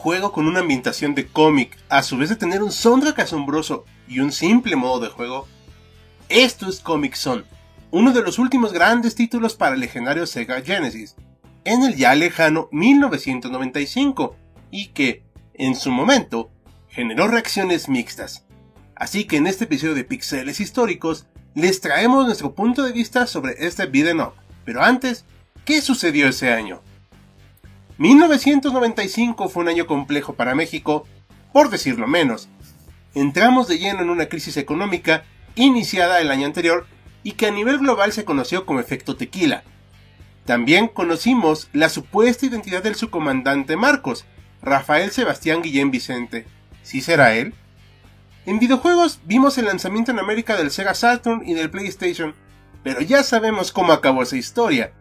Juego con una ambientación de cómic, a su vez de tener un soundtrack asombroso y un simple modo de juego. Esto es Comic Zone, uno de los últimos grandes títulos para el legendario Sega Genesis, en el ya lejano 1995, y que, en su momento, generó reacciones mixtas. Así que en este episodio de Pixeles Históricos, les traemos nuestro punto de vista sobre este beat'em. Pero antes, ¿qué sucedió ese año? 1995 fue un año complejo para México, por decirlo menos. Entramos de lleno en una crisis económica iniciada el año anterior y que a nivel global se conoció como efecto tequila. También conocimos la supuesta identidad del subcomandante Marcos, Rafael Sebastián Guillén Vicente. ¿Sí será él? En videojuegos vimos el lanzamiento en América del Sega Saturn y del PlayStation, pero ya sabemos cómo acabó esa historia.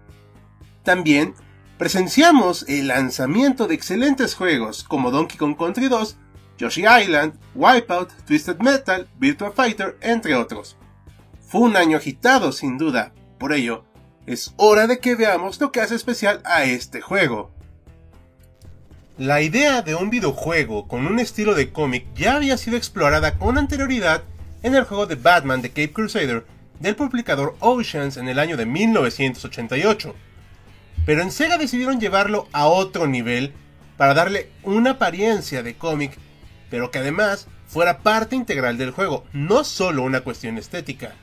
También presenciamos el lanzamiento de excelentes juegos como Donkey Kong Country 2, Yoshi Island, Wipeout, Twisted Metal, Virtua Fighter, entre otros. Fue un año agitado, sin duda, por ello, es hora de que veamos lo que hace especial a este juego. La idea de un videojuego con un estilo de cómic ya había sido explorada con anterioridad en el juego de Batman de Cape Crusader del publicador Oceans en el año de 1988 pero en Sega decidieron llevarlo a otro nivel para darle una apariencia de cómic, pero que además fuera parte integral del juego, no solo una cuestión estética.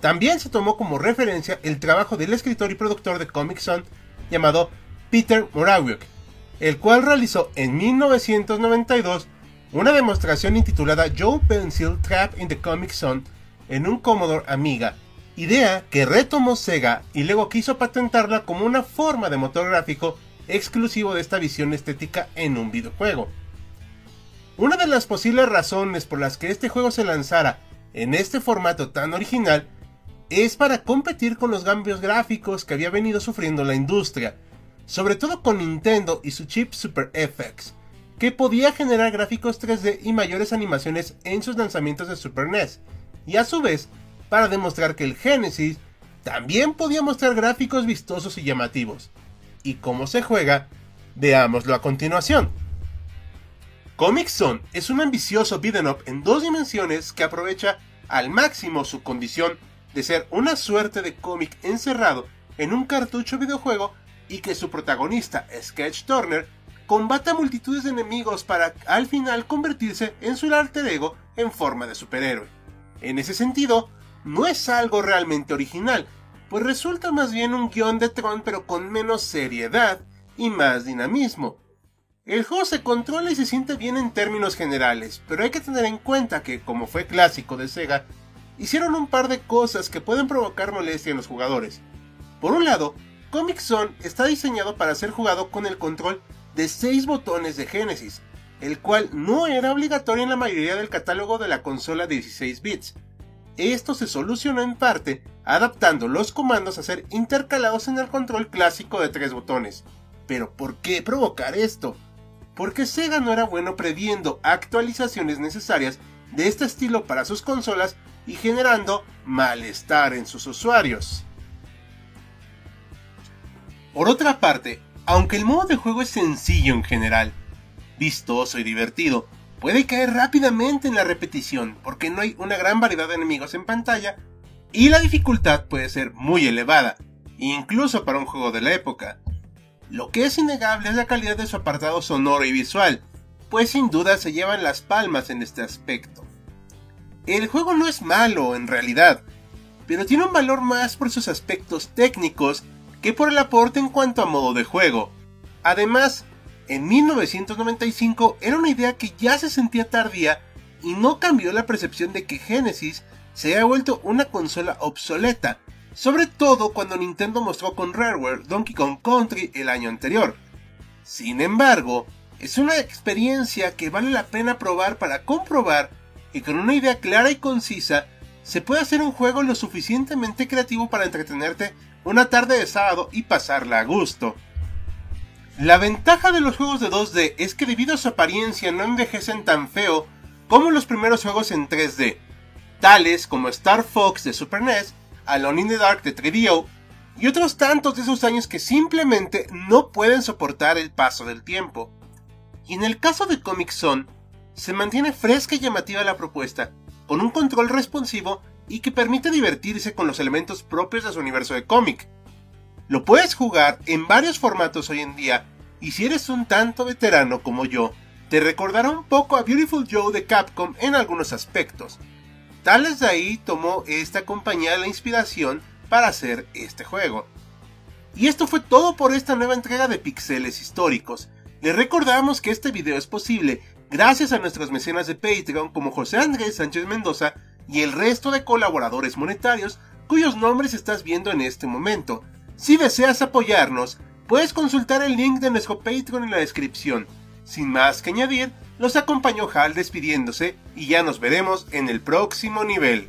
También se tomó como referencia el trabajo del escritor y productor de Comic Zone llamado Peter Morawiecki, el cual realizó en 1992 una demostración intitulada Joe Pencil Trap in the Comic Zone en un Commodore Amiga idea que retomó Sega y luego quiso patentarla como una forma de motor gráfico exclusivo de esta visión estética en un videojuego. Una de las posibles razones por las que este juego se lanzara en este formato tan original es para competir con los cambios gráficos que había venido sufriendo la industria, sobre todo con Nintendo y su chip Super FX, que podía generar gráficos 3D y mayores animaciones en sus lanzamientos de Super NES, y a su vez para demostrar que el Genesis también podía mostrar gráficos vistosos y llamativos. ¿Y cómo se juega? Veámoslo a continuación. Comic Zone es un ambicioso beat'em up en dos dimensiones que aprovecha al máximo su condición de ser una suerte de cómic encerrado en un cartucho videojuego y que su protagonista, Sketch Turner, combata multitudes de enemigos para al final convertirse en su alter ego en forma de superhéroe. En ese sentido, no es algo realmente original, pues resulta más bien un guion de Tron pero con menos seriedad y más dinamismo. El juego se controla y se siente bien en términos generales, pero hay que tener en cuenta que, como fue clásico de Sega, hicieron un par de cosas que pueden provocar molestia en los jugadores. Por un lado, Comic Zone está diseñado para ser jugado con el control de 6 botones de Genesis, el cual no era obligatorio en la mayoría del catálogo de la consola de 16 bits, esto se solucionó en parte adaptando los comandos a ser intercalados en el control clásico de tres botones. Pero ¿por qué provocar esto? Porque Sega no era bueno previendo actualizaciones necesarias de este estilo para sus consolas y generando malestar en sus usuarios. Por otra parte, aunque el modo de juego es sencillo en general, vistoso y divertido, puede caer rápidamente en la repetición porque no hay una gran variedad de enemigos en pantalla y la dificultad puede ser muy elevada, incluso para un juego de la época. Lo que es innegable es la calidad de su apartado sonoro y visual, pues sin duda se llevan las palmas en este aspecto. El juego no es malo en realidad, pero tiene un valor más por sus aspectos técnicos que por el aporte en cuanto a modo de juego. Además, en 1995 era una idea que ya se sentía tardía y no cambió la percepción de que Genesis se había vuelto una consola obsoleta, sobre todo cuando Nintendo mostró con Rareware Donkey Kong Country el año anterior. Sin embargo, es una experiencia que vale la pena probar para comprobar que con una idea clara y concisa se puede hacer un juego lo suficientemente creativo para entretenerte una tarde de sábado y pasarla a gusto. La ventaja de los juegos de 2D es que debido a su apariencia no envejecen tan feo como los primeros juegos en 3D, tales como Star Fox de Super NES, Alone in the Dark de 3DO y otros tantos de esos años que simplemente no pueden soportar el paso del tiempo. Y en el caso de Comic Zone, se mantiene fresca y llamativa la propuesta, con un control responsivo y que permite divertirse con los elementos propios de su universo de cómic. Lo puedes jugar en varios formatos hoy en día, y si eres un tanto veterano como yo, te recordará un poco a Beautiful Joe de Capcom en algunos aspectos. Tales de ahí tomó esta compañía la inspiración para hacer este juego. Y esto fue todo por esta nueva entrega de Pixeles Históricos. Les recordamos que este video es posible gracias a nuestros mecenas de Patreon como José Andrés Sánchez Mendoza y el resto de colaboradores monetarios cuyos nombres estás viendo en este momento. Si deseas apoyarnos, puedes consultar el link de nuestro Patreon en la descripción. Sin más que añadir, los acompañó Hal despidiéndose y ya nos veremos en el próximo nivel.